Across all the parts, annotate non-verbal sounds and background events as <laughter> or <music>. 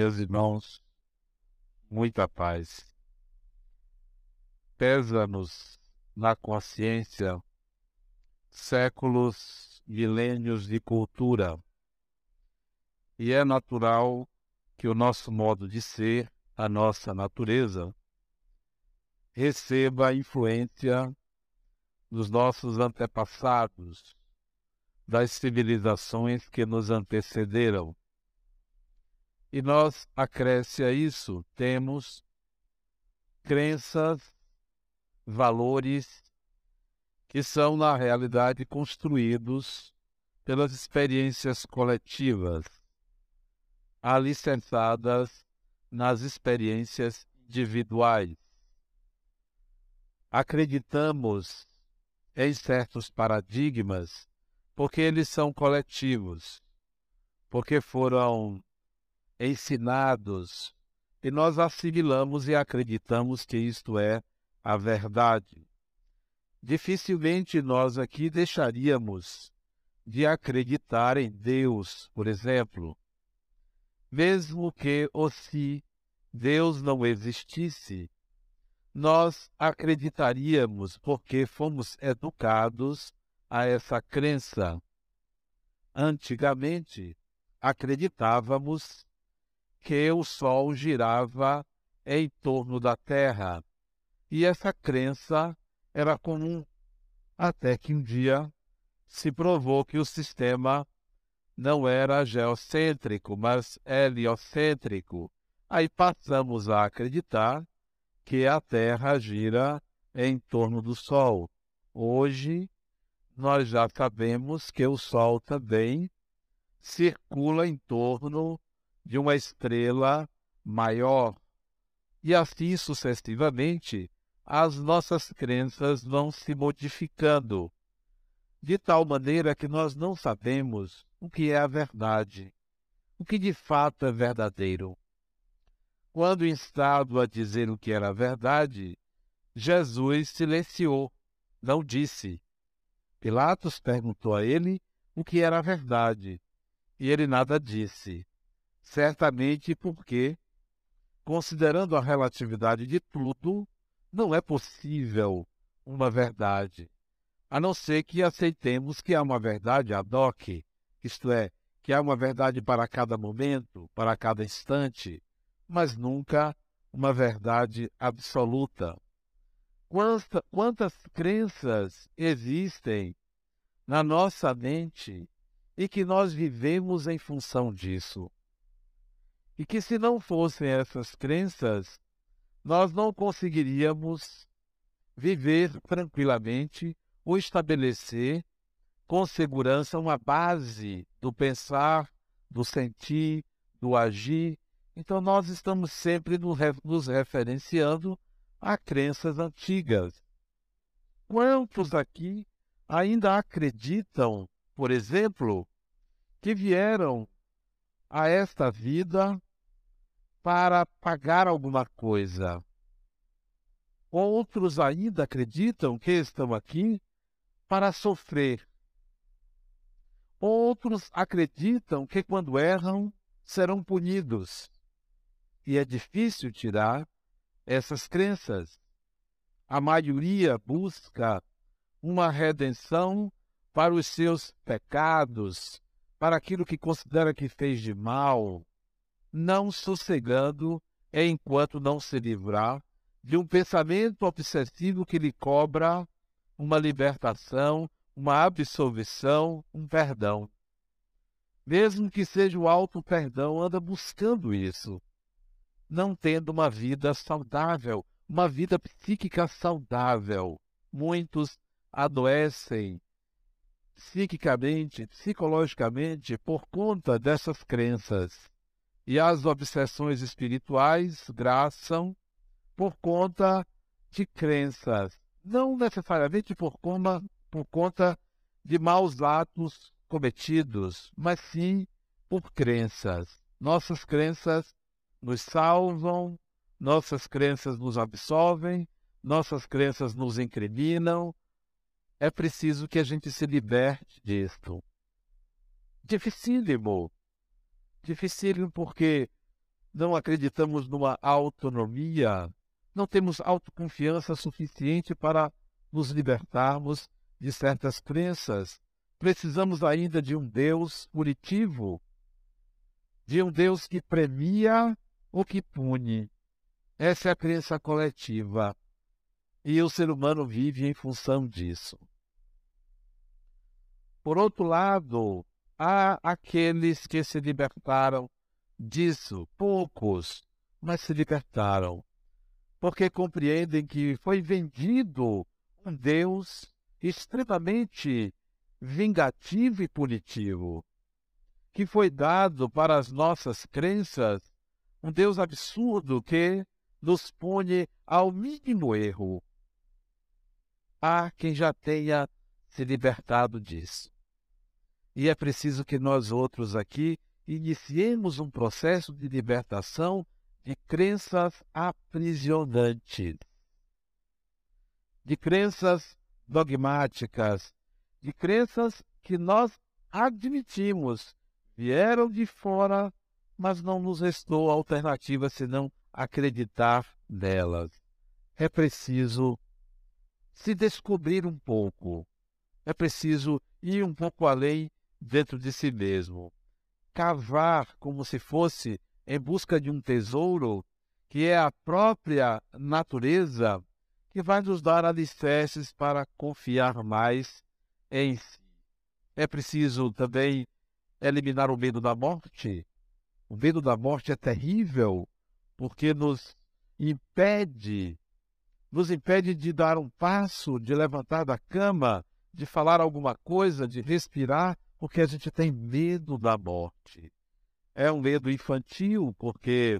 meus irmãos, muita paz. Pesa-nos na consciência séculos, milênios de cultura. E é natural que o nosso modo de ser, a nossa natureza, receba a influência dos nossos antepassados, das civilizações que nos antecederam. E nós, acresce a isso, temos crenças, valores que são, na realidade, construídos pelas experiências coletivas, alicerçadas nas experiências individuais. Acreditamos em certos paradigmas porque eles são coletivos, porque foram ensinados e nós assimilamos e acreditamos que isto é a verdade. Dificilmente nós aqui deixaríamos de acreditar em Deus, por exemplo, mesmo que ou se Deus não existisse, nós acreditaríamos porque fomos educados a essa crença. Antigamente, acreditávamos que o Sol girava em torno da Terra, e essa crença era comum, até que um dia se provou que o sistema não era geocêntrico, mas heliocêntrico. Aí passamos a acreditar que a Terra gira em torno do Sol. Hoje, nós já sabemos que o Sol também circula em torno de uma estrela maior. E assim sucessivamente, as nossas crenças vão se modificando, de tal maneira que nós não sabemos o que é a verdade, o que de fato é verdadeiro. Quando instado a dizer o que era verdade, Jesus silenciou, não disse. Pilatos perguntou a ele o que era verdade, e ele nada disse. Certamente porque, considerando a relatividade de tudo, não é possível uma verdade, a não ser que aceitemos que há uma verdade ad hoc, isto é, que há uma verdade para cada momento, para cada instante, mas nunca uma verdade absoluta. Quanta, quantas crenças existem na nossa mente e que nós vivemos em função disso? E que se não fossem essas crenças, nós não conseguiríamos viver tranquilamente ou estabelecer com segurança uma base do pensar, do sentir, do agir. Então, nós estamos sempre nos referenciando a crenças antigas. Quantos aqui ainda acreditam, por exemplo, que vieram a esta vida para pagar alguma coisa. Outros ainda acreditam que estão aqui para sofrer. Outros acreditam que quando erram serão punidos. E é difícil tirar essas crenças. A maioria busca uma redenção para os seus pecados, para aquilo que considera que fez de mal, não sossegando enquanto não se livrar de um pensamento obsessivo que lhe cobra uma libertação, uma absolvição, um perdão. Mesmo que seja o alto perdão, anda buscando isso, não tendo uma vida saudável, uma vida psíquica saudável. Muitos adoecem psiquicamente, psicologicamente, por conta dessas crenças. E as obsessões espirituais graçam por conta de crenças, não necessariamente por conta, por conta de maus atos cometidos, mas sim por crenças. Nossas crenças nos salvam, nossas crenças nos absolvem, nossas crenças nos incriminam. É preciso que a gente se liberte disto. Dificílimo, Dificílimo porque não acreditamos numa autonomia, não temos autoconfiança suficiente para nos libertarmos de certas crenças. Precisamos ainda de um Deus punitivo, de um Deus que premia ou que pune. Essa é a crença coletiva. E o ser humano vive em função disso. Por outro lado, há aqueles que se libertaram disso, poucos, mas se libertaram, porque compreendem que foi vendido um Deus extremamente vingativo e punitivo, que foi dado para as nossas crenças um Deus absurdo que nos põe ao mínimo erro. Há quem já tenha se libertado disso. E é preciso que nós outros aqui iniciemos um processo de libertação de crenças aprisionantes, de crenças dogmáticas, de crenças que nós admitimos vieram de fora, mas não nos restou alternativa senão acreditar nelas. É preciso se descobrir um pouco, é preciso ir um pouco além dentro de si mesmo cavar como se fosse em busca de um tesouro, que é a própria natureza, que vai nos dar alicerces para confiar mais em si. É preciso também eliminar o medo da morte. O medo da morte é terrível, porque nos impede, nos impede de dar um passo, de levantar da cama, de falar alguma coisa, de respirar, porque a gente tem medo da morte. É um medo infantil, porque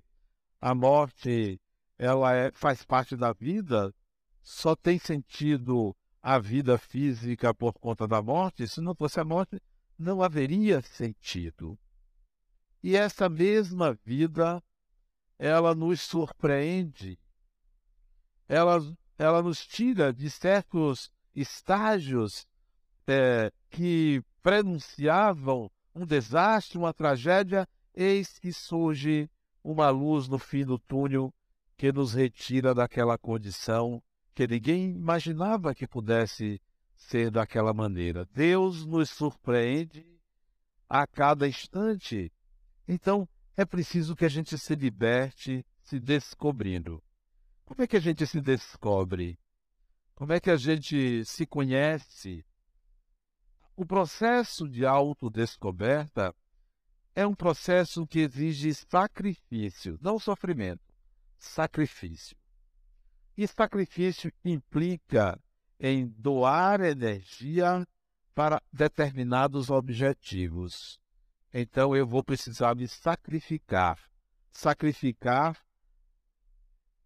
a morte ela é, faz parte da vida, só tem sentido a vida física por conta da morte. Se não fosse a morte, não haveria sentido. E essa mesma vida, ela nos surpreende, ela, ela nos tira de certos estágios é, que prenunciavam um desastre, uma tragédia, eis que surge uma luz no fim do túnel que nos retira daquela condição que ninguém imaginava que pudesse ser daquela maneira. Deus nos surpreende a cada instante. Então, é preciso que a gente se liberte se descobrindo. Como é que a gente se descobre? Como é que a gente se conhece? O processo de autodescoberta é um processo que exige sacrifício, não sofrimento, sacrifício. E sacrifício implica em doar energia para determinados objetivos. Então eu vou precisar me sacrificar, sacrificar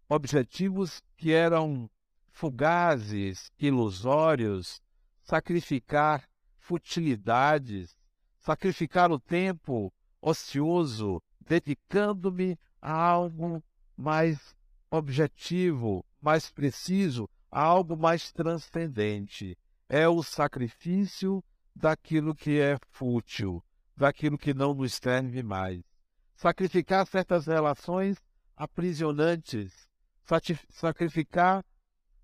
objetivos que eram fugazes, ilusórios, sacrificar futilidades, sacrificar o tempo ocioso, dedicando-me a algo mais objetivo, mais preciso, a algo mais transcendente. É o sacrifício daquilo que é fútil, daquilo que não nos serve mais. Sacrificar certas relações aprisionantes, sacrificar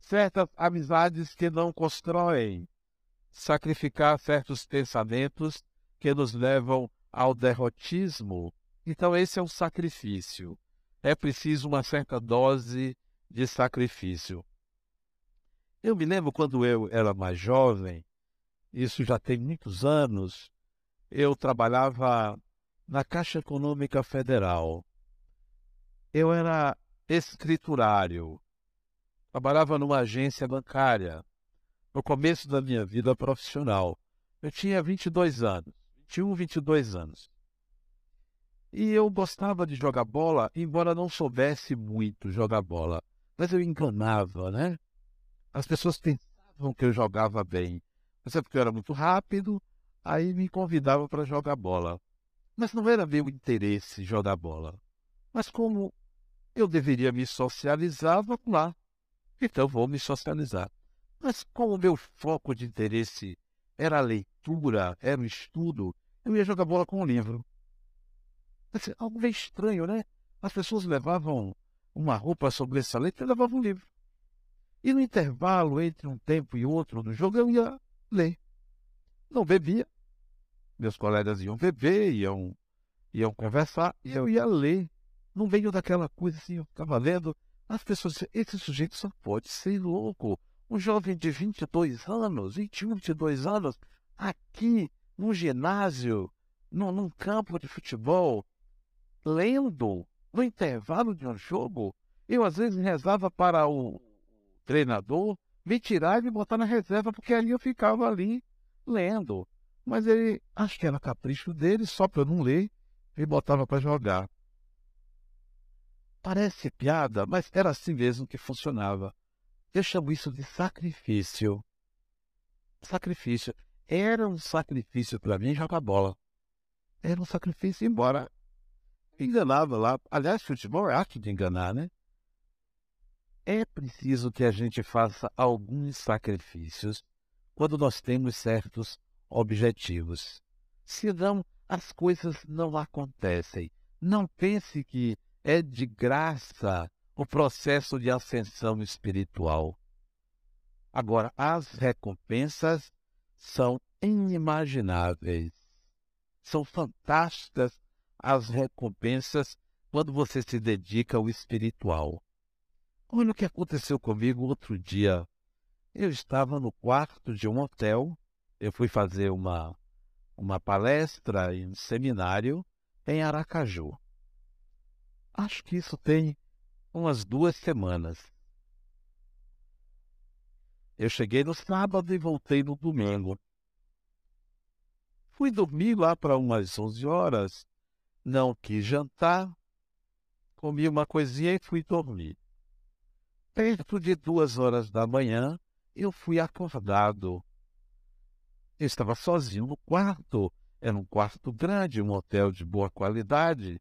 certas amizades que não constroem, sacrificar certos pensamentos que nos levam ao derrotismo. Então, esse é um sacrifício. É preciso uma certa dose de sacrifício. Eu me lembro quando eu era mais jovem, isso já tem muitos anos, eu trabalhava na Caixa Econômica Federal. Eu era escriturário, trabalhava numa agência bancária no começo da minha vida profissional. Eu tinha 22 anos, 21, 22 anos. E eu gostava de jogar bola, embora não soubesse muito jogar bola. Mas eu enganava, né? As pessoas pensavam que eu jogava bem. Mas é porque eu era muito rápido, aí me convidavam para jogar bola. Mas não era meu interesse jogar bola. Mas como eu deveria me socializar, vamos lá. Então vou me socializar. Mas como o meu foco de interesse era a leitura, era o estudo, eu ia jogar bola com o livro. Assim, algo meio estranho, né? As pessoas levavam uma roupa sobressalente e levavam um livro. E no intervalo entre um tempo e outro do jogo, eu ia ler. Não bebia. Meus colegas iam beber, iam, iam conversar, e eu ia ler. No meio daquela coisa assim, eu ficava lendo. As pessoas diziam, esse sujeito só pode ser louco. Um jovem de 22 anos, 21, 22 anos, aqui, num ginásio, num, num campo de futebol, lendo, no intervalo de um jogo. Eu, às vezes, rezava para o treinador me tirar e me botar na reserva, porque ali eu ficava ali lendo. Mas ele, acho que era capricho dele, só para eu não ler, me botava para jogar. Parece piada, mas era assim mesmo que funcionava. Eu chamo isso de sacrifício. Sacrifício. Era um sacrifício para mim jogar bola. Era um sacrifício, embora enganava lá. Aliás, futebol é arte de enganar, né? É preciso que a gente faça alguns sacrifícios quando nós temos certos objetivos. Senão, as coisas não acontecem. Não pense que é de graça o processo de ascensão espiritual. Agora, as recompensas são inimagináveis. São fantásticas as recompensas quando você se dedica ao espiritual. Olha o que aconteceu comigo outro dia. Eu estava no quarto de um hotel, eu fui fazer uma, uma palestra em um seminário em Aracaju. Acho que isso tem umas duas semanas. Eu cheguei no sábado e voltei no domingo. Fui dormir lá para umas 11 horas, não quis jantar, comi uma coisinha e fui dormir. Perto de duas horas da manhã, eu fui acordado. Eu estava sozinho no quarto. Era um quarto grande, um hotel de boa qualidade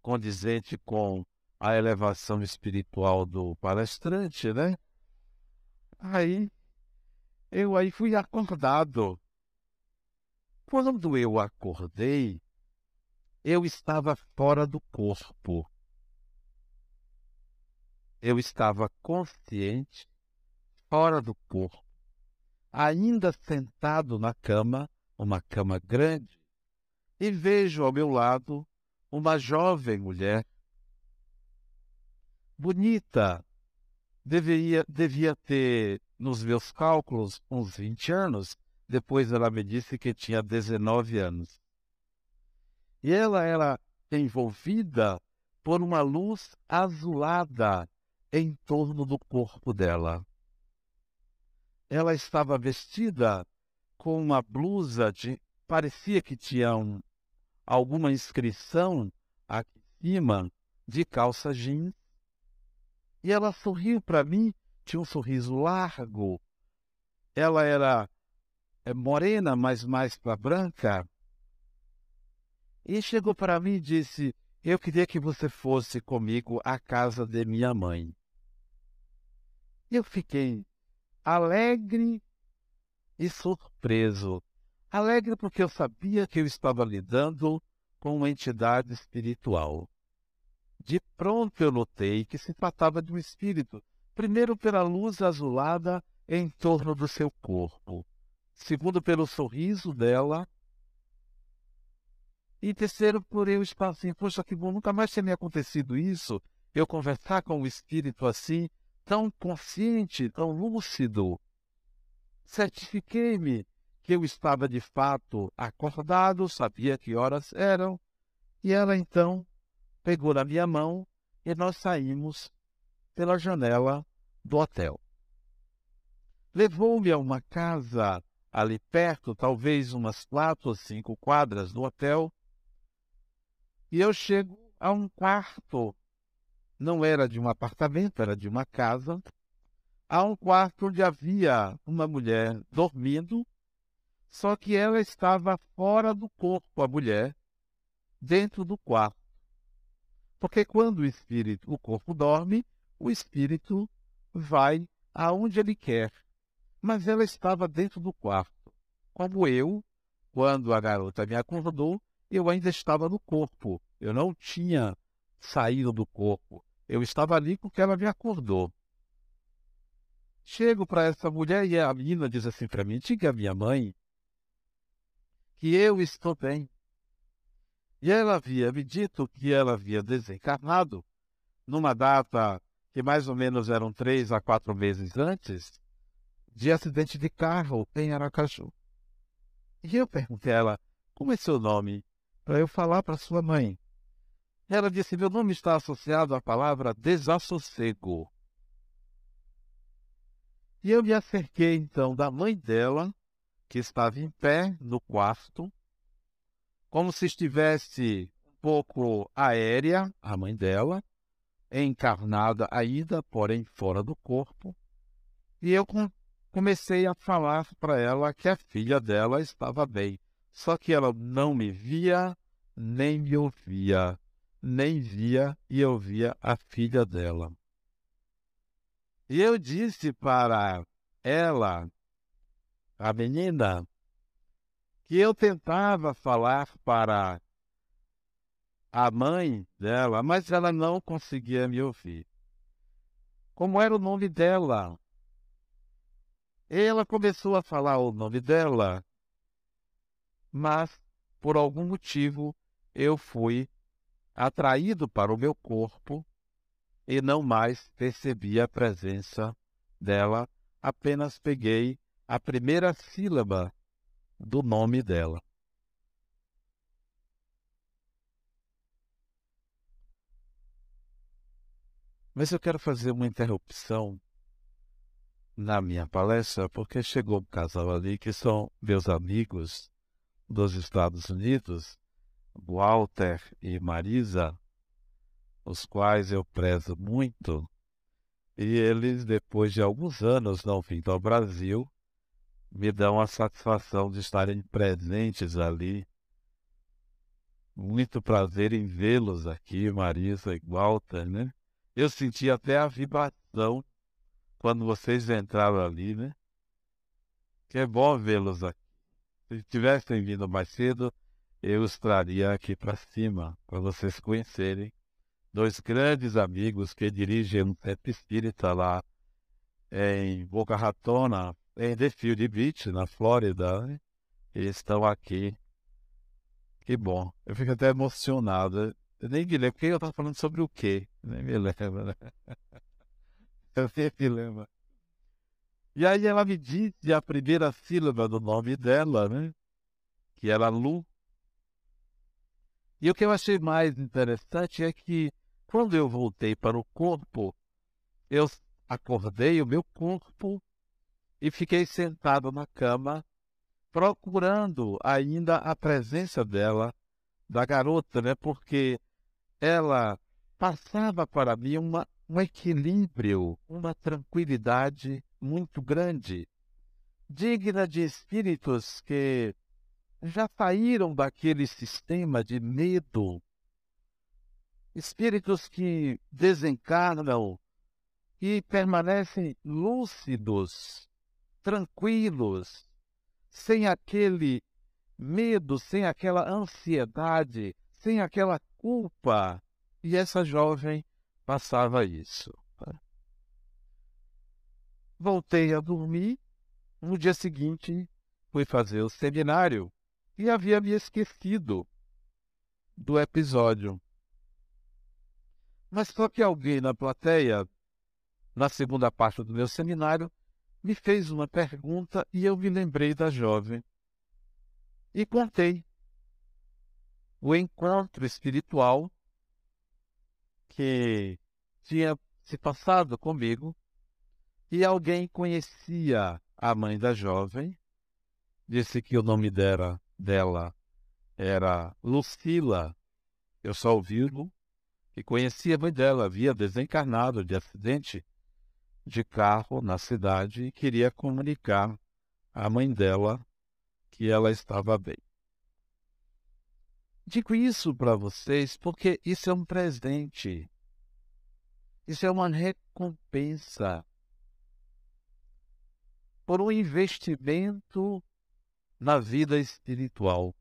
condizente com a elevação espiritual do palestrante, né? Aí eu aí fui acordado. Quando eu acordei, eu estava fora do corpo. Eu estava consciente, fora do corpo, ainda sentado na cama, uma cama grande, e vejo ao meu lado uma jovem mulher, bonita, deveria, devia ter, nos meus cálculos, uns 20 anos. Depois ela me disse que tinha 19 anos. E ela era envolvida por uma luz azulada em torno do corpo dela. Ela estava vestida com uma blusa de. parecia que tinha um, alguma inscrição aqui em cima de calça jeans. E ela sorriu para mim, tinha um sorriso largo. Ela era é, morena, mas mais para branca. E chegou para mim e disse: Eu queria que você fosse comigo à casa de minha mãe. Eu fiquei alegre e surpreso Alegre porque eu sabia que eu estava lidando com uma entidade espiritual. De pronto eu notei que se tratava de um espírito, primeiro pela luz azulada em torno do seu corpo, segundo pelo sorriso dela, e terceiro por eu estar assim, poxa, que bom, nunca mais tinha me acontecido isso, eu conversar com um espírito assim, tão consciente, tão lúcido. Certifiquei-me que eu estava de fato acordado, sabia que horas eram, e ela então pegou na minha mão e nós saímos pela janela do hotel. Levou-me a uma casa ali perto, talvez umas quatro ou cinco quadras do hotel, e eu chego a um quarto. Não era de um apartamento, era de uma casa. A um quarto onde havia uma mulher dormindo só que ela estava fora do corpo, a mulher, dentro do quarto. Porque quando o espírito, o corpo dorme, o espírito vai aonde ele quer. Mas ela estava dentro do quarto. Como eu, quando a garota me acordou, eu ainda estava no corpo. Eu não tinha saíram do corpo. Eu estava ali porque ela me acordou. Chego para essa mulher e a menina diz assim para mim: diga à minha mãe que eu estou bem. E ela havia me dito que ela havia desencarnado numa data que mais ou menos eram três a quatro meses antes, de acidente de carro em Aracaju. E eu perguntei a ela, como é seu nome? Para eu falar para sua mãe. Ela disse, meu nome está associado à palavra desassossego. E eu me acerquei então da mãe dela, que estava em pé no quarto, como se estivesse um pouco aérea, a mãe dela, encarnada ainda, porém fora do corpo. E eu comecei a falar para ela que a filha dela estava bem, só que ela não me via, nem me ouvia, nem via e ouvia a filha dela. E eu disse para ela, a menina, que eu tentava falar para a mãe dela, mas ela não conseguia me ouvir. Como era o nome dela? Ela começou a falar o nome dela, mas por algum motivo eu fui atraído para o meu corpo e não mais percebi a presença dela, apenas peguei a primeira sílaba do nome dela. Mas eu quero fazer uma interrupção na minha palestra, porque chegou um casal ali que são meus amigos dos Estados Unidos, Walter e Marisa, os quais eu prezo muito, e eles, depois de alguns anos não vindo ao Brasil, me dão a satisfação de estarem presentes ali. Muito prazer em vê-los aqui, Marisa e Walter, né? Eu senti até a vibração quando vocês entraram ali, né? Que é bom vê-los aqui. Se tivessem vindo mais cedo, eu os traria aqui para cima, para vocês conhecerem. Dois grandes amigos que dirigem um centro espírita lá em Boca Ratona, em The Field Beach, na Flórida. Né? Eles estão aqui. Que bom. Eu fico até emocionado. Eu nem me lembro, porque eu estava falando sobre o quê? Nem me lembro, né? <laughs> Eu nem me lembro. E aí ela me disse a primeira sílaba do nome dela, né? Que era Lu. E o que eu achei mais interessante é que quando eu voltei para o corpo, eu acordei o meu corpo e fiquei sentado na cama, procurando ainda a presença dela, da garota, né? Porque ela passava para mim uma, um equilíbrio, uma tranquilidade muito grande, digna de espíritos que já saíram daquele sistema de medo, espíritos que desencarnam e permanecem lúcidos, tranquilos, sem aquele medo, sem aquela ansiedade, sem aquela culpa. E essa jovem passava isso. Voltei a dormir. No dia seguinte, fui fazer o seminário e havia me esquecido do episódio. Mas só que alguém na plateia, na segunda parte do meu seminário, me fez uma pergunta e eu me lembrei da jovem. E contei o encontro espiritual que tinha se passado comigo e alguém conhecia a mãe da jovem, disse que o nome dela, dela era Lucila, eu só ouvi-lo, e conhecia a mãe dela, havia desencarnado de acidente de carro na cidade e queria comunicar à mãe dela que ela estava bem. Digo isso para vocês porque isso é um presente. Isso é uma recompensa por um investimento na vida espiritual.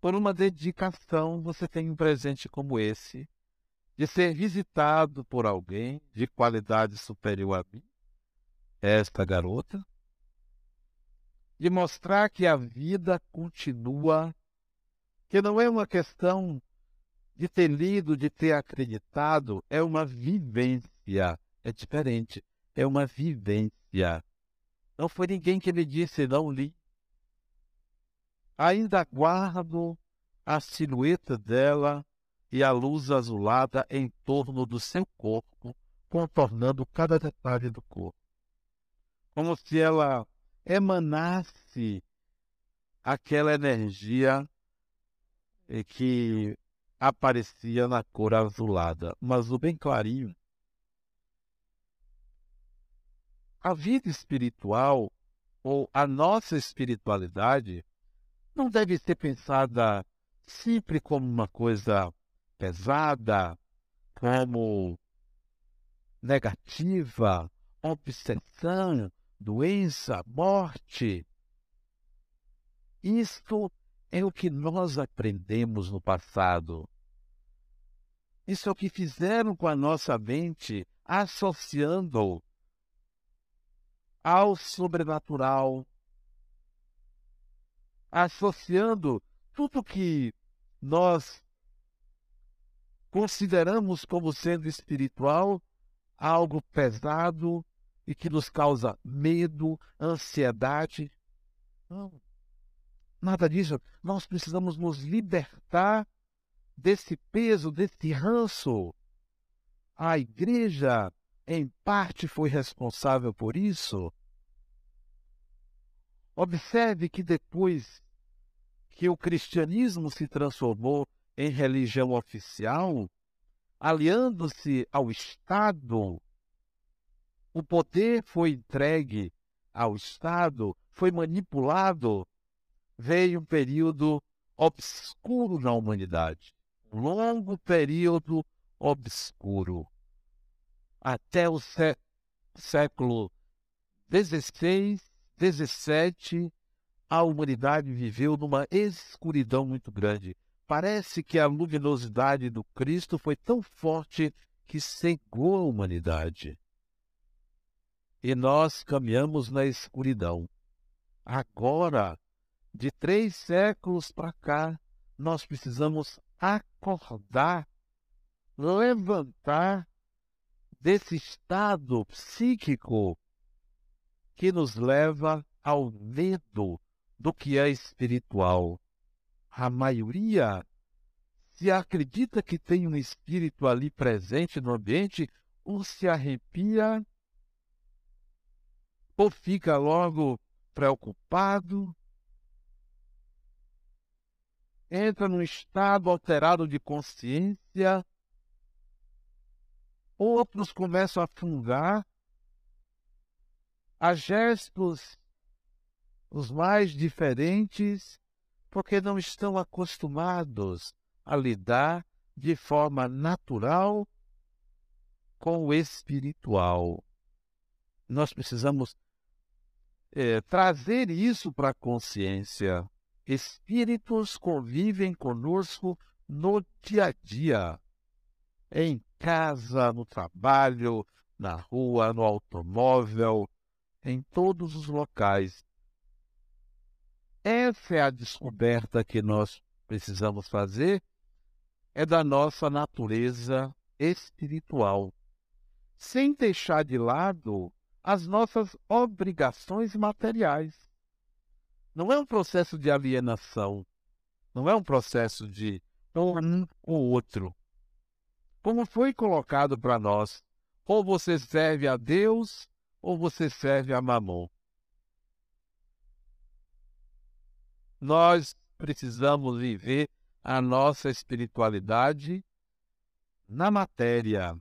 por uma dedicação, você tem um presente como esse, de ser visitado por alguém de qualidade superior a mim, esta garota, de mostrar que a vida continua, que não é uma questão de ter lido, de ter acreditado, é uma vivência, é diferente, é uma vivência. Não foi ninguém que me disse, não li. Ainda guardo a silhueta dela e a luz azulada em torno do seu corpo, contornando cada detalhe do corpo. Como se ela emanasse aquela energia que aparecia na cor azulada, um azul bem clarinho. A vida espiritual, ou a nossa espiritualidade, não deve ser pensada sempre como uma coisa pesada, como negativa, obsessão, doença, morte. Isto é o que nós aprendemos no passado. Isso é o que fizeram com a nossa mente, associando ao sobrenatural, associando tudo que nós consideramos como sendo espiritual algo pesado e que nos causa medo, ansiedade. Não, nada disso. Nós precisamos nos libertar desse peso, desse ranço. A igreja, em parte, foi responsável por isso. Observe que depois que o cristianismo se transformou em religião oficial, aliando-se ao Estado, o poder foi entregue ao Estado, foi manipulado, veio um período obscuro na humanidade. Um longo período obscuro. Até o sé século XVI, XVII, a humanidade viveu numa escuridão muito grande. Parece que a luminosidade do Cristo foi tão forte que cegou a humanidade. E nós caminhamos na escuridão. Agora, de três séculos para cá, nós precisamos acordar, levantar desse estado psíquico que nos leva ao medo do que é espiritual. A maioria se acredita que tem um espírito ali presente no ambiente, ou se arrepia, ou fica logo preocupado, entra num estado alterado de consciência, outros começam a fungar, a gestos os mais diferentes, porque não estão acostumados a lidar de forma natural com o espiritual. Nós precisamos é, trazer isso para a consciência. Espíritos convivem conosco no dia a dia, em casa, no trabalho, na rua, no automóvel, em todos os locais. Essa é a descoberta que nós precisamos fazer, é da nossa natureza espiritual, sem deixar de lado as nossas obrigações materiais. Não é um processo de alienação, não é um processo de um ou outro. Como foi colocado para nós, ou você serve a Deus ou você serve a Mamon. Nós precisamos viver a nossa espiritualidade na matéria.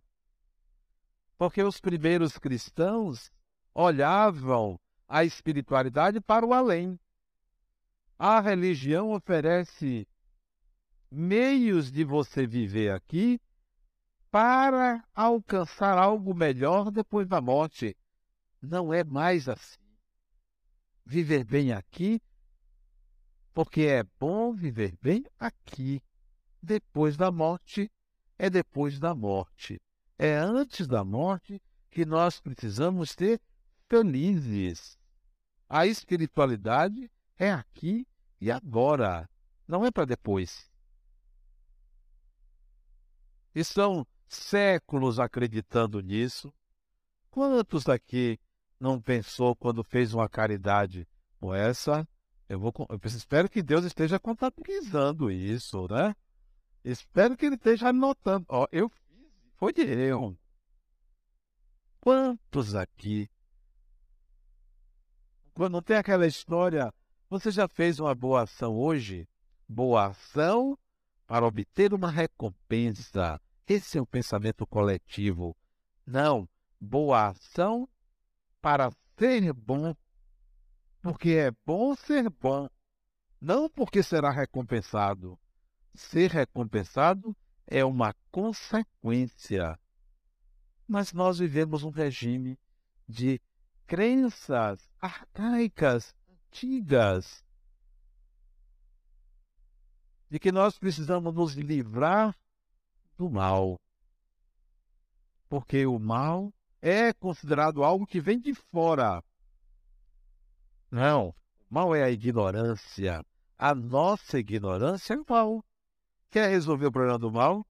Porque os primeiros cristãos olhavam a espiritualidade para o além. A religião oferece meios de você viver aqui para alcançar algo melhor depois da morte. Não é mais assim. Viver bem aqui porque é bom viver bem aqui. Depois da morte, é depois da morte. É antes da morte que nós precisamos ser felizes. A espiritualidade é aqui e agora, não é para depois. E são séculos acreditando nisso. Quantos daqui não pensou quando fez uma caridade? Pô, essa, eu vou, eu espero que Deus esteja contabilizando isso, né? Espero que ele esteja anotando. Ó, eu fiz, foi de erro. Quantos aqui? Quando tem aquela história, você já fez uma boa ação hoje? Boa ação para obter uma recompensa. Esse é o pensamento coletivo. Não, boa ação para ser bom, porque é bom ser bom, não porque será recompensado. Ser recompensado é uma consequência. Mas nós vivemos um regime de crenças arcaicas, antigas, de que nós precisamos nos livrar do mal. Porque o mal é considerado algo que vem de fora. Não, mal é a ignorância. A nossa ignorância é o mal. Quer resolver o problema do mal?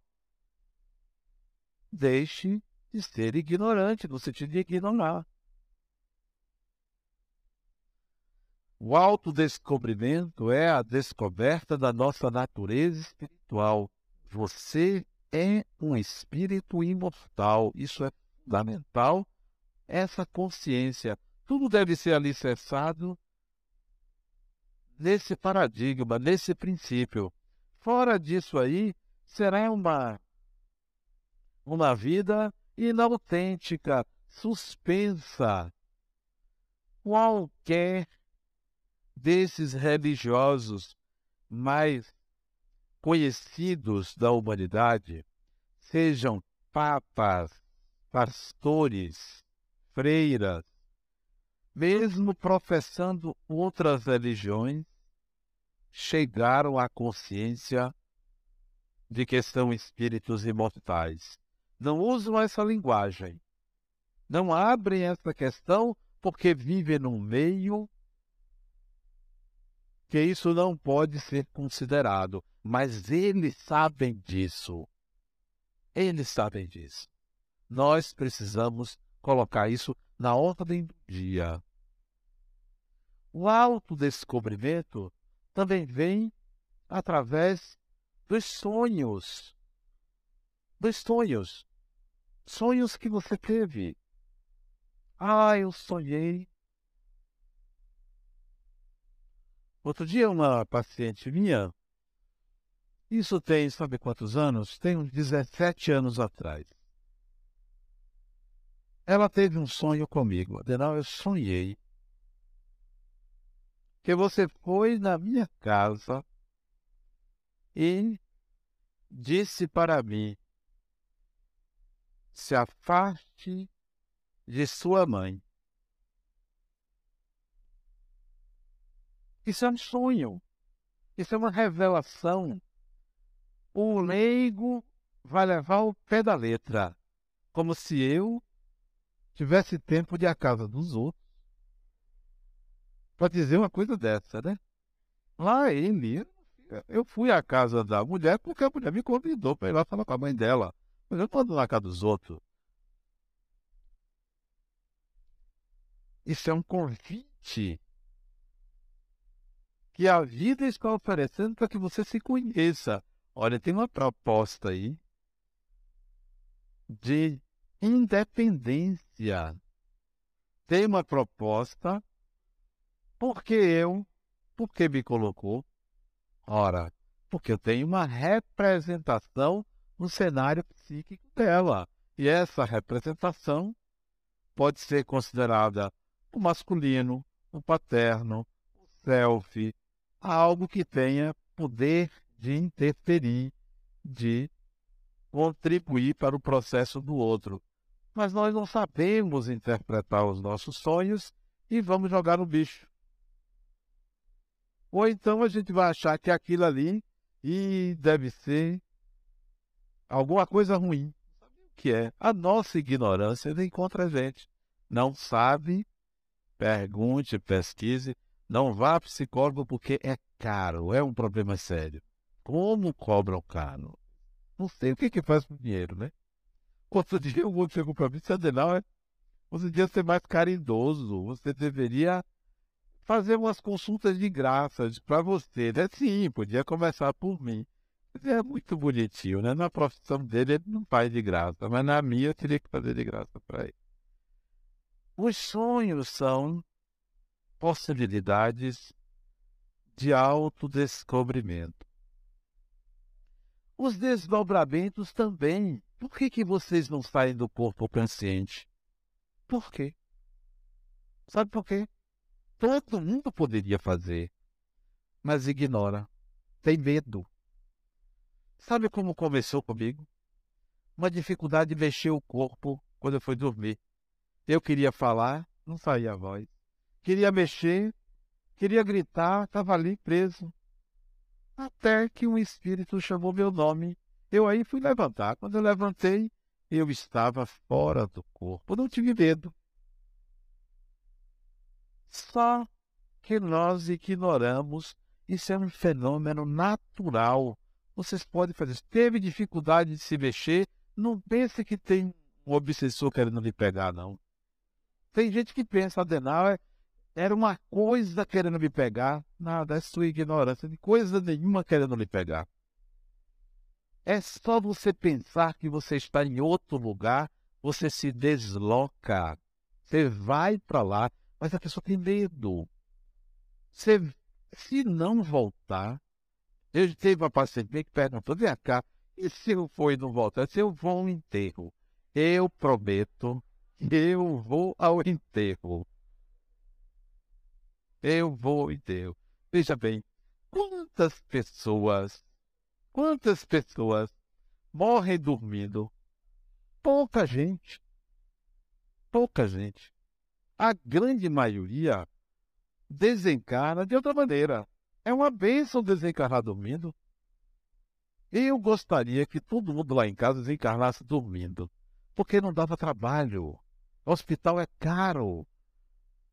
Deixe de ser ignorante, no sentido de ignorar. O autodescobrimento é a descoberta da nossa natureza espiritual. Você é um espírito imortal. Isso é fundamental. Essa consciência. Tudo deve ser alicerçado nesse paradigma, nesse princípio. Fora disso aí, será uma, uma vida inautêntica, suspensa. Qualquer desses religiosos mais conhecidos da humanidade, sejam papas, pastores, freiras, mesmo professando outras religiões, chegaram à consciência de que são espíritos imortais. Não usam essa linguagem. Não abrem essa questão porque vivem num meio que isso não pode ser considerado, mas eles sabem disso. Eles sabem disso. Nós precisamos colocar isso na ordem do dia. O autodescobrimento também vem através dos sonhos. Dos sonhos. Sonhos que você teve. Ah, eu sonhei Outro dia, uma paciente minha, isso tem, sabe quantos anos? Tem uns 17 anos atrás. Ela teve um sonho comigo. Adenal, eu sonhei que você foi na minha casa e disse para mim: se afaste de sua mãe. Isso é um sonho. Isso é uma revelação. O leigo vai levar o pé da letra, como se eu tivesse tempo de à casa dos outros para dizer uma coisa dessa, né? Lá ele, eu fui à casa da mulher porque a mulher me convidou para ir lá falar com a mãe dela. Mas eu não na casa dos outros. Isso é um convite que a vida está oferecendo para que você se conheça. Olha, tem uma proposta aí de independência. Tem uma proposta porque eu, porque me colocou? Ora, porque eu tenho uma representação no cenário psíquico dela. E essa representação pode ser considerada o masculino, o paterno, o self, algo que tenha poder de interferir, de contribuir para o processo do outro. Mas nós não sabemos interpretar os nossos sonhos e vamos jogar no bicho. Ou então a gente vai achar que aquilo ali e deve ser alguma coisa ruim. O que é? A nossa ignorância vem contra a gente. Não sabe, pergunte, pesquise. Não vá a psicólogo porque é caro, é um problema sério. Como cobram caro? Não sei. O que que faz com dinheiro, né? Outro dia o outro chegou para mim e disse, não, é, você devia ser mais caridoso. Você deveria fazer umas consultas de graça para você. Né? Sim, podia começar por mim. É muito bonitinho, né? Na profissão dele ele não faz de graça, mas na minha eu teria que fazer de graça para ele. Os sonhos são possibilidades de autodescobrimento. Os desdobramentos também. Por que, que vocês não saem do corpo consciente? Por quê? Sabe por quê? Todo mundo poderia fazer, mas ignora, tem medo. Sabe como começou comigo? Uma dificuldade de mexer o corpo quando eu fui dormir. Eu queria falar, não saía a voz. Queria mexer, queria gritar, estava ali preso. Até que um espírito chamou meu nome. Eu aí fui levantar. Quando eu levantei, eu estava fora do corpo. Não tive medo. Só que nós ignoramos. Isso é um fenômeno natural. Vocês podem fazer. Teve dificuldade de se mexer, não pense que tem um obsessor querendo lhe pegar, não. Tem gente que pensa, Adenauer era uma coisa querendo me pegar. Nada, é sua ignorância, de coisa nenhuma querendo lhe pegar. É só você pensar que você está em outro lugar, você se desloca, você vai para lá, mas a pessoa tem medo. Você, se não voltar, eu teve uma paciente que perguntou: vem cá, e se eu for e não voltar? Se eu vou ao enterro, eu prometo, eu vou ao enterro. Eu vou ao enterro. Veja bem, quantas pessoas, quantas pessoas morrem dormindo? Pouca gente. Pouca gente a grande maioria desencarna de outra maneira. É uma bênção desencarnar dormindo. Eu gostaria que todo mundo lá em casa desencarnasse dormindo, porque não dava trabalho. O hospital é caro.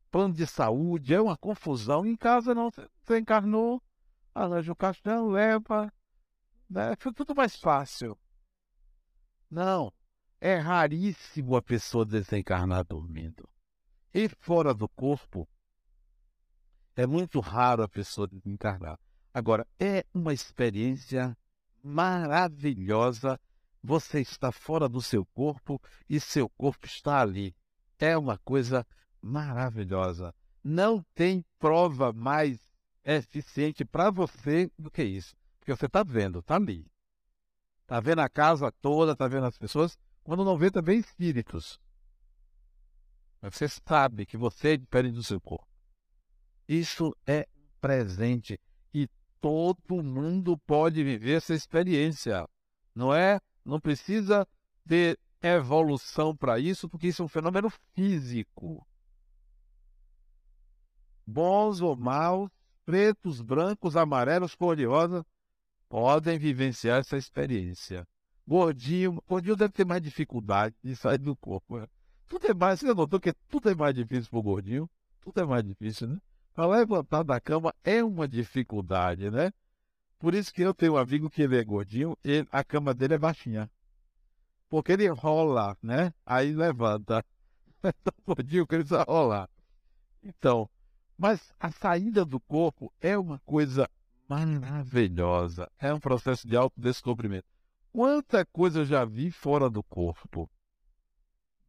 Plano de saúde é uma confusão. Em casa não. Você encarnou, arranja o caixão, leva. Né? Foi tudo mais fácil. Não. É raríssimo a pessoa desencarnar dormindo. E fora do corpo, é muito raro a pessoa desencarnar. Agora, é uma experiência maravilhosa. Você está fora do seu corpo e seu corpo está ali. É uma coisa maravilhosa. Não tem prova mais eficiente para você do que isso. Porque você está vendo, está ali. Está vendo a casa toda, está vendo as pessoas. Quando não vê também espíritos. Mas você sabe que você é diferente do seu corpo. Isso é presente e todo mundo pode viver essa experiência. Não é? Não precisa ter evolução para isso, porque isso é um fenômeno físico. Bons ou maus, pretos, brancos, amarelos, cor-de-rosa, podem vivenciar essa experiência. Gordinho, gordinho deve ter mais dificuldade de sair do corpo. Né? Tudo é mais, você notou que tudo é mais difícil para o gordinho? Tudo é mais difícil, né? Para levantar da cama é uma dificuldade, né? Por isso que eu tenho um amigo que ele é gordinho e a cama dele é baixinha. Porque ele rola, né? Aí levanta. <laughs> Então, gordinho que ele precisa rolar. Então, mas a saída do corpo é uma coisa maravilhosa. É um processo de autodescobrimento. Quanta coisa eu já vi fora do corpo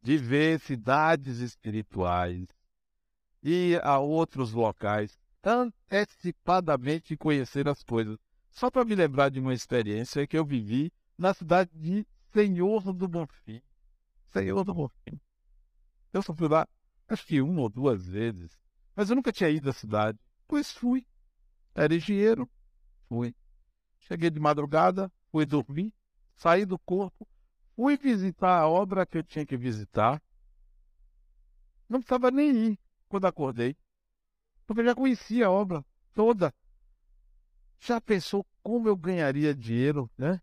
diversidades espirituais e a outros locais antecipadamente conhecer as coisas. Só para me lembrar de uma experiência que eu vivi na cidade de Senhor do Bonfim. Senhor do Bonfim. Eu só fui lá, acho que uma ou duas vezes, mas eu nunca tinha ido à cidade. Pois fui. Era engenheiro, fui. Cheguei de madrugada, fui dormir, saí do corpo, Fui visitar a obra que eu tinha que visitar. Não precisava nem ir quando acordei. Porque eu já conhecia a obra toda. Já pensou como eu ganharia dinheiro, né?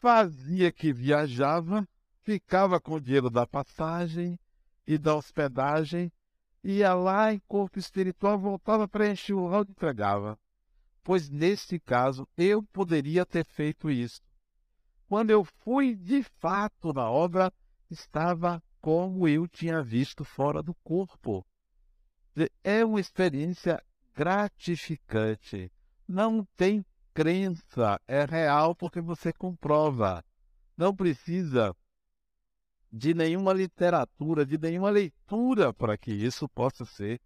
Fazia que viajava, ficava com o dinheiro da passagem e da hospedagem, ia lá em corpo espiritual, voltava para encher o round e entregava. Pois nesse caso eu poderia ter feito isso. Quando eu fui de fato na obra, estava como eu tinha visto fora do corpo. É uma experiência gratificante. Não tem crença, é real porque você comprova. Não precisa de nenhuma literatura, de nenhuma leitura para que isso possa ser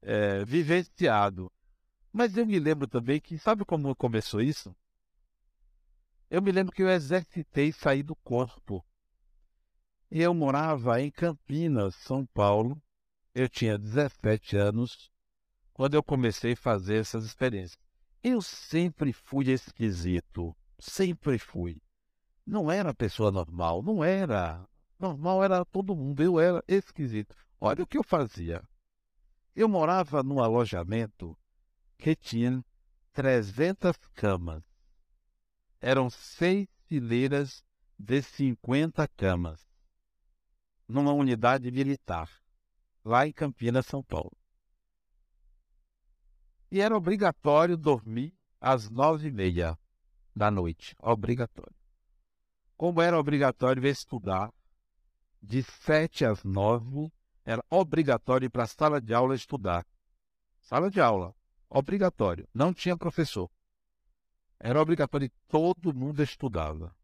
é, vivenciado. Mas eu me lembro também que, sabe como começou isso? Eu me lembro que eu exercitei sair do corpo. Eu morava em Campinas, São Paulo. Eu tinha 17 anos quando eu comecei a fazer essas experiências. Eu sempre fui esquisito, sempre fui. Não era pessoa normal, não era. Normal era todo mundo, eu era esquisito. Olha o que eu fazia. Eu morava num alojamento que tinha 300 camas. Eram seis fileiras de 50 camas numa unidade militar, lá em Campinas, São Paulo. E era obrigatório dormir às nove e meia da noite. Obrigatório. Como era obrigatório estudar, de sete às nove, era obrigatório ir para a sala de aula estudar. Sala de aula, obrigatório. Não tinha professor. Era obrigatório e todo mundo estudava.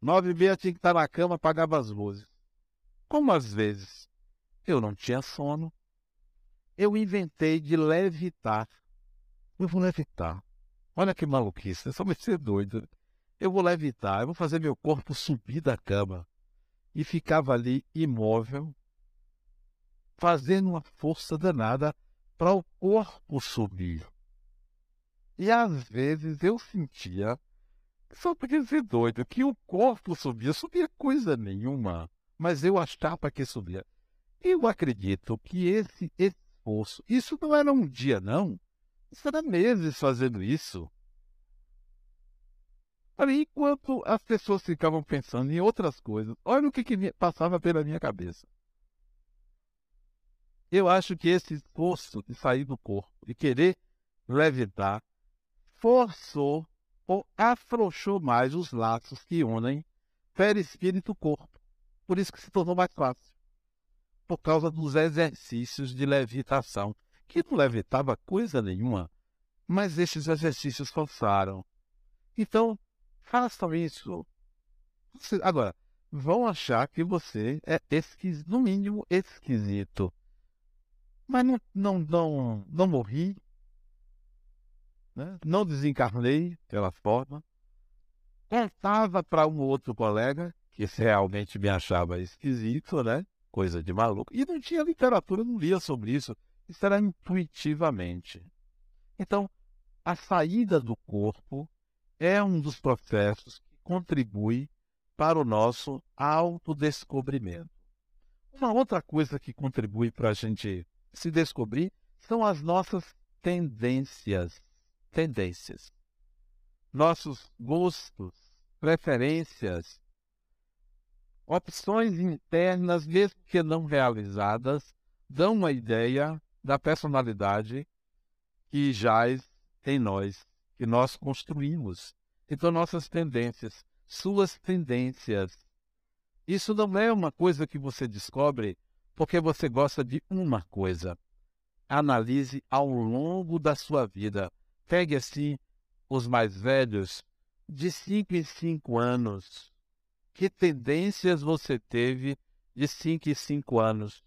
Nove e meia tinha que estar na cama, apagava as luzes. Como às vezes eu não tinha sono, eu inventei de levitar. Eu vou levitar. Olha que maluquice, é só me ser doido. Eu vou levitar, eu vou fazer meu corpo subir da cama. E ficava ali imóvel, fazendo uma força danada para o corpo subir. E às vezes eu sentia só podia ser doido, que o corpo subia, subia coisa nenhuma, mas eu achava que subia. Eu acredito que esse esforço, isso não era um dia, não. Isso era meses fazendo isso. Enquanto as pessoas ficavam pensando em outras coisas, olha o que, que passava pela minha cabeça. Eu acho que esse esforço de sair do corpo e querer levitar forçou ou afrouxou mais os laços que unem perispírito-corpo. Por isso que se tornou mais fácil. Por causa dos exercícios de levitação, que não levitava coisa nenhuma, mas estes exercícios forçaram. Então, façam isso. Agora, vão achar que você é esquisito, no mínimo esquisito. Mas não, não, não, não morri, né? não desencarnei pela forma. Contava para um outro colega, que realmente me achava esquisito, né? coisa de maluco, e não tinha literatura, não lia sobre isso. Isso era intuitivamente. Então, a saída do corpo é um dos processos que contribui para o nosso autodescobrimento. Uma outra coisa que contribui para a gente se descobrir são as nossas tendências tendências. Nossos gostos, preferências, opções internas, mesmo que não realizadas, dão uma ideia da personalidade que jaz em nós, que nós construímos. Então, nossas tendências, suas tendências. Isso não é uma coisa que você descobre porque você gosta de uma coisa. Analise ao longo da sua vida Pegue assim os mais velhos, de 5 em 5 anos. Que tendências você teve de 5 em 5 anos?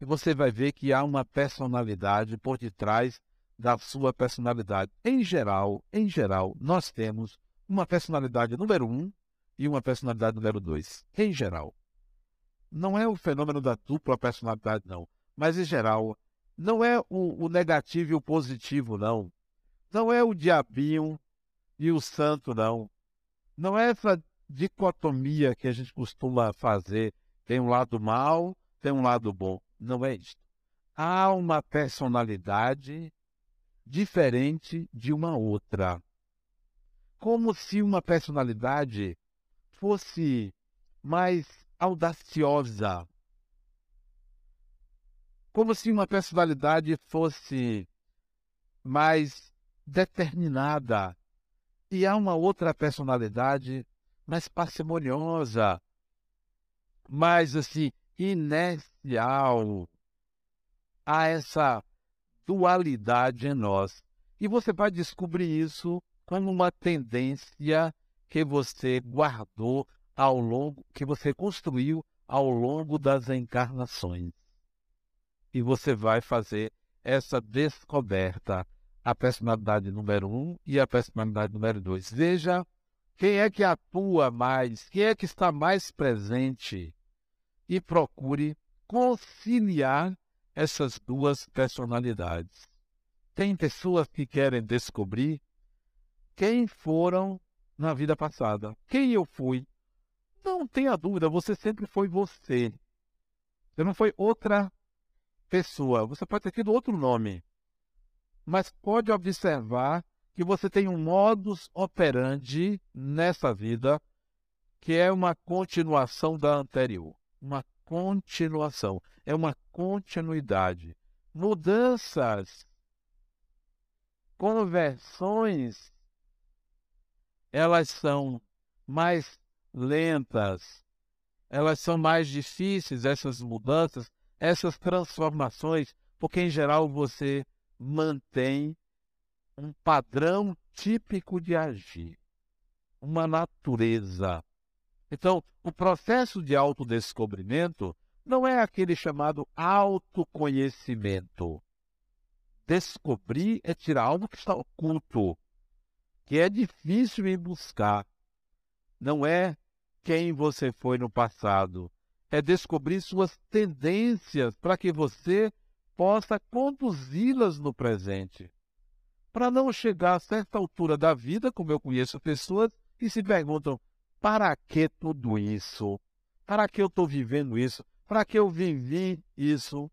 E você vai ver que há uma personalidade por detrás da sua personalidade. Em geral, em geral, nós temos uma personalidade número 1 um e uma personalidade número 2. Em geral. Não é o fenômeno da dupla personalidade, não. Mas, em geral, não é o, o negativo e o positivo, não. Não é o diabinho e o santo, não. Não é essa dicotomia que a gente costuma fazer. Tem um lado mal, tem um lado bom. Não é isso. Há uma personalidade diferente de uma outra. Como se uma personalidade fosse mais audaciosa. Como se uma personalidade fosse mais determinada. E há uma outra personalidade mais parcimoniosa, mais assim, inercial. Há essa dualidade em nós. E você vai descobrir isso como uma tendência que você guardou ao longo, que você construiu ao longo das encarnações. E você vai fazer essa descoberta, a personalidade número um e a personalidade número dois. Veja quem é que atua mais, quem é que está mais presente e procure conciliar essas duas personalidades. Tem pessoas que querem descobrir quem foram na vida passada, quem eu fui. Não tenha dúvida, você sempre foi você. Você não foi outra pessoa. Você pode ter tido outro nome. Mas pode observar que você tem um modus operandi nessa vida que é uma continuação da anterior. Uma continuação. É uma continuidade. Mudanças, conversões, elas são mais lentas, elas são mais difíceis, essas mudanças, essas transformações, porque em geral você mantém um padrão típico de agir, uma natureza. Então, o processo de autodescobrimento não é aquele chamado autoconhecimento. Descobrir é tirar algo que está oculto, que é difícil em buscar. Não é quem você foi no passado, é descobrir suas tendências para que você possa conduzi-las no presente. Para não chegar a certa altura da vida, como eu conheço pessoas que se perguntam: para que tudo isso? Para que eu estou vivendo isso? Para que eu vivi isso?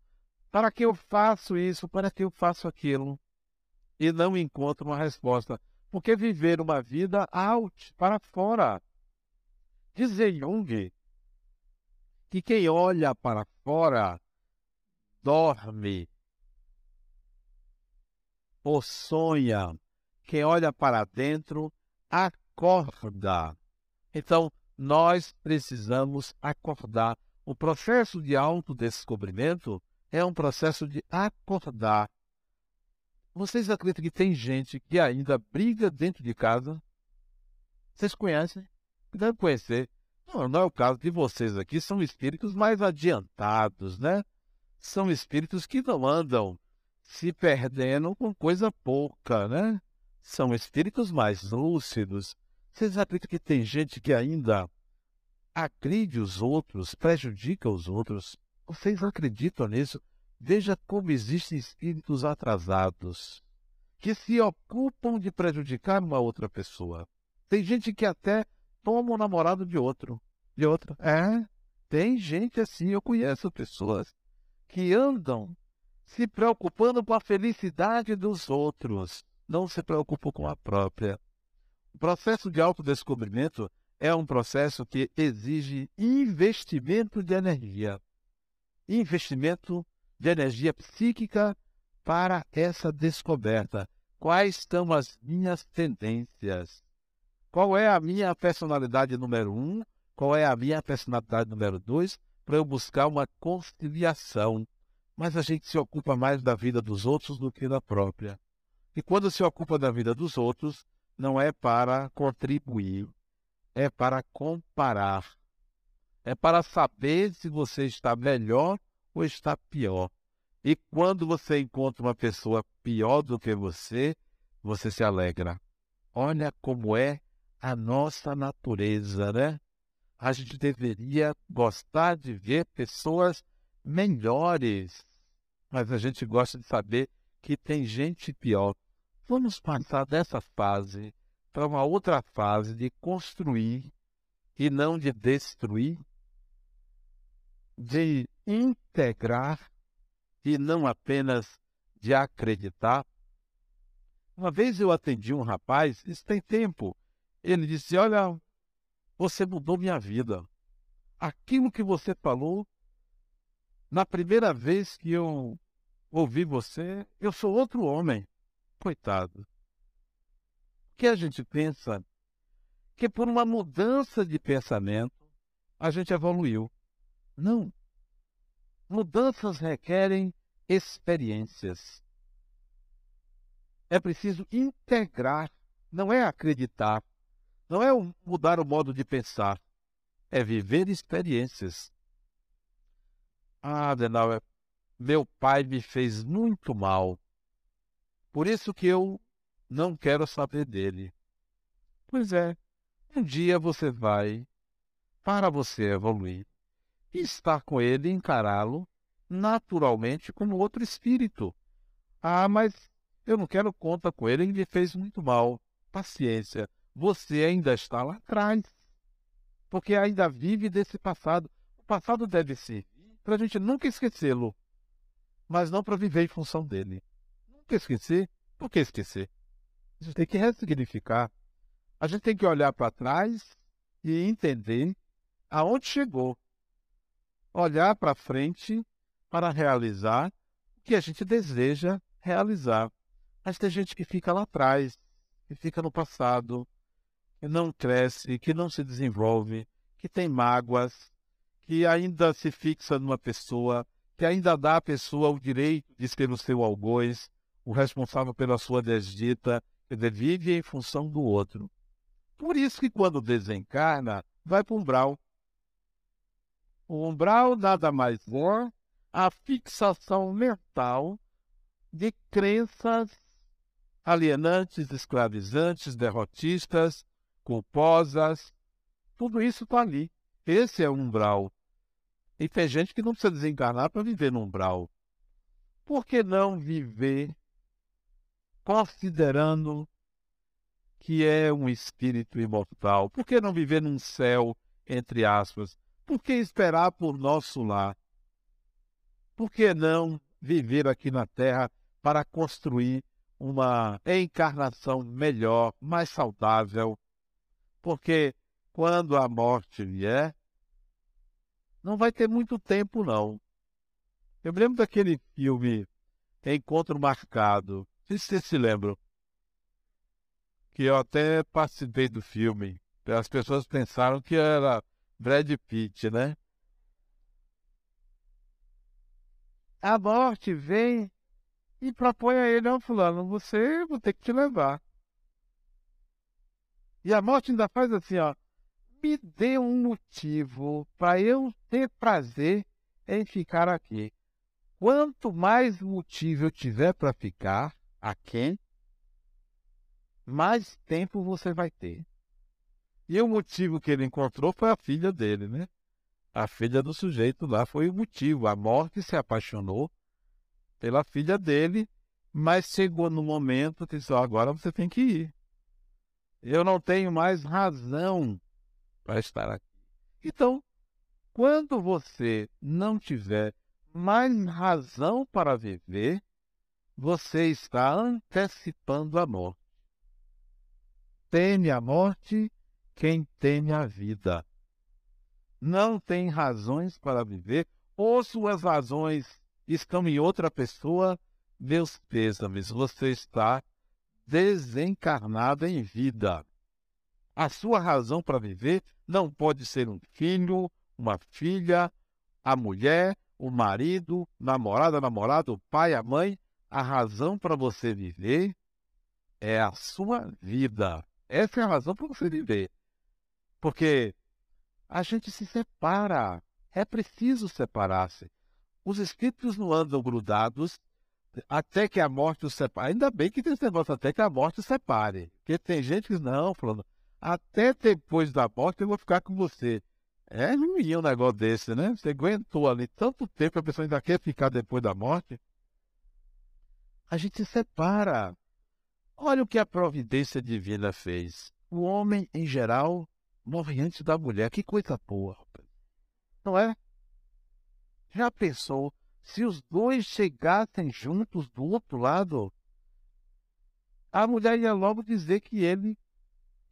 Para que eu faço isso? Para que eu faço aquilo? E não encontro uma resposta. Porque viver uma vida out, para fora. Diz Jung que quem olha para fora dorme ou sonha. Quem olha para dentro acorda. Então, nós precisamos acordar. O processo de autodescobrimento é um processo de acordar. Vocês acreditam que tem gente que ainda briga dentro de casa? Vocês conhecem? Devem conhecer. Não, não é o caso de vocês aqui, são espíritos mais adiantados, né? São espíritos que não andam se perdendo com coisa pouca, né? São espíritos mais lúcidos. Vocês acreditam que tem gente que ainda agride os outros, prejudica os outros? Vocês acreditam nisso? Veja como existem espíritos atrasados que se ocupam de prejudicar uma outra pessoa. Tem gente que até toma o namorado de outro. De outra. É, tem gente assim, eu conheço pessoas que andam se preocupando com a felicidade dos outros, não se preocupam com a própria. O processo de autodescobrimento é um processo que exige investimento de energia. Investimento de energia psíquica para essa descoberta. Quais são as minhas tendências? Qual é a minha personalidade número um? Qual é a minha personalidade número dois? Para eu buscar uma conciliação. Mas a gente se ocupa mais da vida dos outros do que da própria. E quando se ocupa da vida dos outros, não é para contribuir, é para comparar. É para saber se você está melhor ou está pior. E quando você encontra uma pessoa pior do que você, você se alegra. Olha como é a nossa natureza, né? A gente deveria gostar de ver pessoas melhores, mas a gente gosta de saber que tem gente pior. Vamos passar dessa fase para uma outra fase de construir e não de destruir, de integrar e não apenas de acreditar. Uma vez eu atendi um rapaz, isso tem tempo. Ele disse: Olha, você mudou minha vida. Aquilo que você falou, na primeira vez que eu ouvi você, eu sou outro homem. Coitado. Que a gente pensa que por uma mudança de pensamento a gente evoluiu. Não. Mudanças requerem experiências. É preciso integrar, não é acreditar, não é mudar o modo de pensar, é viver experiências. Ah, Adenauer, meu pai me fez muito mal. Por isso que eu não quero saber dele. Pois é, um dia você vai, para você evoluir, e estar com ele e encará-lo naturalmente como outro espírito. Ah, mas eu não quero conta com ele, ele me fez muito mal. Paciência, você ainda está lá atrás. Porque ainda vive desse passado. O passado deve ser para a gente nunca esquecê-lo, mas não para viver em função dele. Nunca esquecer, por que esquecer? A gente tem que ressignificar. A gente tem que olhar para trás e entender aonde chegou. Olhar para frente para realizar o que a gente deseja realizar. Mas tem gente que fica lá atrás, que fica no passado, que não cresce, que não se desenvolve, que tem mágoas, que ainda se fixa numa pessoa, que ainda dá à pessoa o direito de ser o seu algoz, o responsável pela sua desdita, vive em função do outro. Por isso que quando desencarna, vai para o umbral. O umbral nada mais é a fixação mental de crenças alienantes, escravizantes, derrotistas, culposas. Tudo isso está ali. Esse é o umbral. E tem gente que não precisa desencarnar para viver no umbral. Por que não viver considerando que é um espírito imortal? Por que não viver num céu, entre aspas? Por que esperar por nosso lar? Por que não viver aqui na Terra para construir uma encarnação melhor, mais saudável? Porque quando a morte vier, não vai ter muito tempo, não. Eu me lembro daquele filme Encontro Marcado. Não se vocês se lembram. Que eu até participei do filme. As pessoas pensaram que era Brad Pitt, né? a morte vem e propõe a ele, ó, fulano, você vou ter que te levar. E a morte ainda faz assim, ó, me dê um motivo para eu ter prazer em ficar aqui. Quanto mais motivo eu tiver para ficar aqui, mais tempo você vai ter. E o motivo que ele encontrou foi a filha dele, né? A filha do sujeito lá foi o motivo. A morte se apaixonou pela filha dele, mas chegou no momento que disse: agora você tem que ir. Eu não tenho mais razão para estar aqui. Então, quando você não tiver mais razão para viver, você está antecipando a morte. Teme a morte quem teme a vida não tem razões para viver, ou suas razões estão em outra pessoa, meus pêsames, você está desencarnado em vida. A sua razão para viver não pode ser um filho, uma filha, a mulher, o marido, namorada, namorado, o pai, a mãe. A razão para você viver é a sua vida. Essa é a razão para você viver. Porque a gente se separa. É preciso separar-se. Os espíritos não andam grudados até que a morte os separe. Ainda bem que tem esse negócio até que a morte os separe. Porque tem gente que não, falando, até depois da morte eu vou ficar com você. É ruim um negócio desse, né? Você aguentou ali tanto tempo, a pessoa ainda quer ficar depois da morte. A gente se separa. Olha o que a providência divina fez. O homem, em geral, morre antes da mulher. Que coisa boa, não é? Já pensou se os dois chegassem juntos do outro lado? a mulher ia logo dizer que ele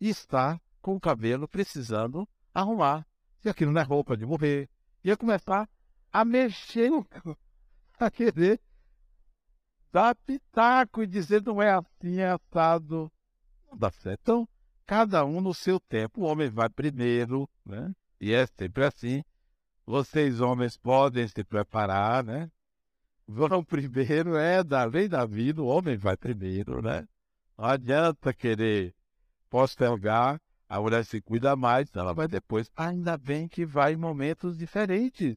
está com o cabelo precisando arrumar. Se aquilo não é roupa de morrer. Ia começar a mexer, <laughs> a querer dar pitaco e dizer não é assim, é assado. Não dá certo. Então, cada um no seu tempo. O homem vai primeiro, né? E é sempre assim. Vocês, homens, podem se preparar, né? Vão <laughs> primeiro, é da lei da vida, o homem vai primeiro, né? Não adianta querer postergar, a mulher se cuida mais, ela vai depois. Ainda bem que vai em momentos diferentes.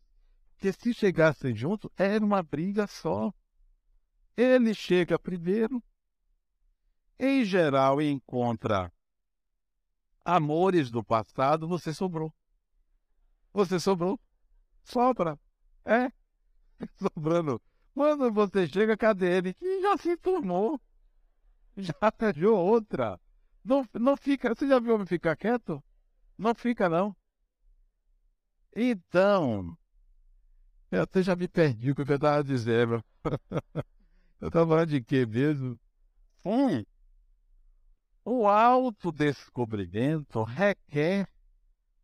Porque se chegassem juntos, era uma briga só. Ele chega primeiro, em geral encontra amores do passado, você sobrou. Você sobrou. Sobra. É. <laughs> Sobrando. Quando você chega, cadê ele? Que já se tornou. Já arranjou outra. Não, não fica. Você já viu homem ficar quieto? Não fica, não. Então. Eu até já me perdi o que eu estava dizendo. <laughs> eu estava falando de quê mesmo? Hum. O autodescobrimento requer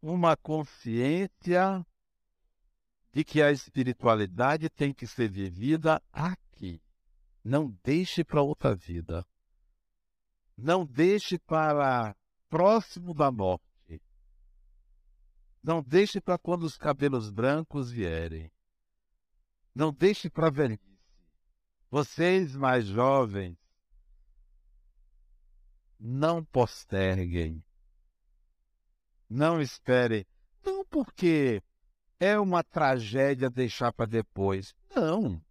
uma consciência de que a espiritualidade tem que ser vivida aqui. Não deixe para outra vida. Não deixe para próximo da morte. Não deixe para quando os cabelos brancos vierem. Não deixe para velhice. Vocês mais jovens não posterguem. Não esperem. Não porque é uma tragédia deixar para depois. Não.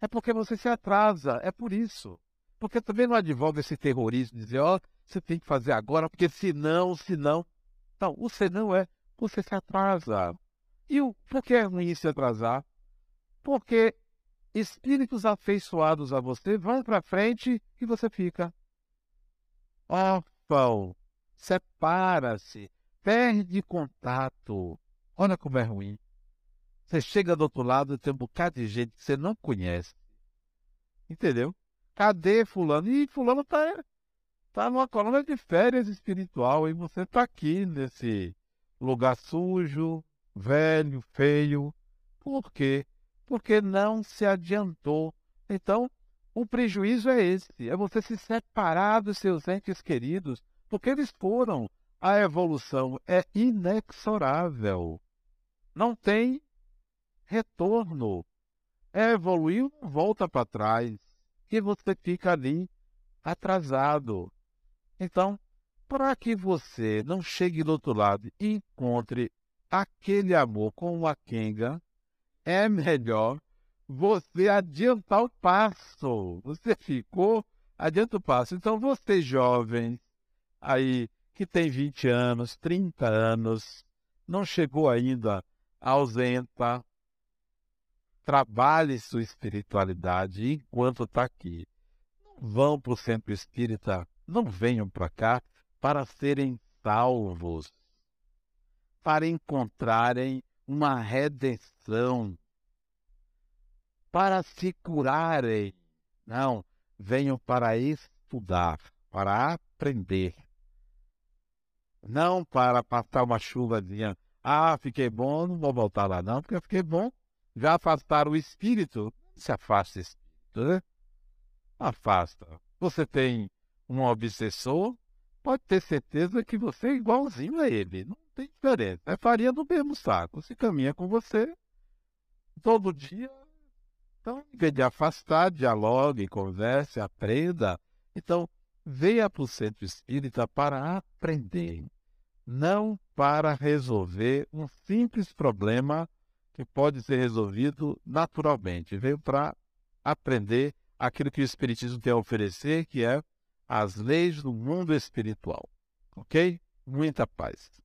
É porque você se atrasa. É por isso. Porque também não advoga esse terrorismo, dizer, ó, oh, você tem que fazer agora, porque senão, senão. Não, o senão é você se atrasa. E o, por que é ruim se atrasar? Porque espíritos afeiçoados a você vão para frente e você fica órfão, separa-se, perde contato. Olha como é ruim. Você chega do outro lado e tem um bocado de gente que você não conhece. Entendeu? Cadê fulano? E fulano tá, tá numa colônia de férias espiritual e você tá aqui nesse lugar sujo, velho, feio. Por quê? Porque não se adiantou. Então, o prejuízo é esse, é você se separar dos seus entes queridos, porque eles foram. A evolução é inexorável. Não tem retorno. É evoluir, volta para trás. E você fica ali atrasado. Então, para que você não chegue do outro lado e encontre aquele amor com a Kenga, é melhor você adiantar o passo. Você ficou, adianta o passo. Então, você jovem, aí, que tem 20 anos, 30 anos, não chegou ainda, ausenta, trabalhe sua espiritualidade enquanto está aqui. Não vão para o centro espírita, não venham para cá para serem salvos, para encontrarem uma redenção para se curarem. Não, venham para estudar, para aprender. Não para passar uma chuvazinha. Ah, fiquei bom, não vou voltar lá não, porque eu fiquei bom. Já afastaram o espírito. Se afasta o espírito, né? Afasta. Você tem um obsessor, pode ter certeza que você é igualzinho a ele. Não tem diferença. É farinha do mesmo saco. Se caminha com você todo dia, então, em vez de afastar, dialogue, converse, aprenda. Então, venha para o centro espírita para aprender, não para resolver um simples problema que pode ser resolvido naturalmente. Veio para aprender aquilo que o Espiritismo tem a oferecer, que é as leis do mundo espiritual. Ok? Muita paz.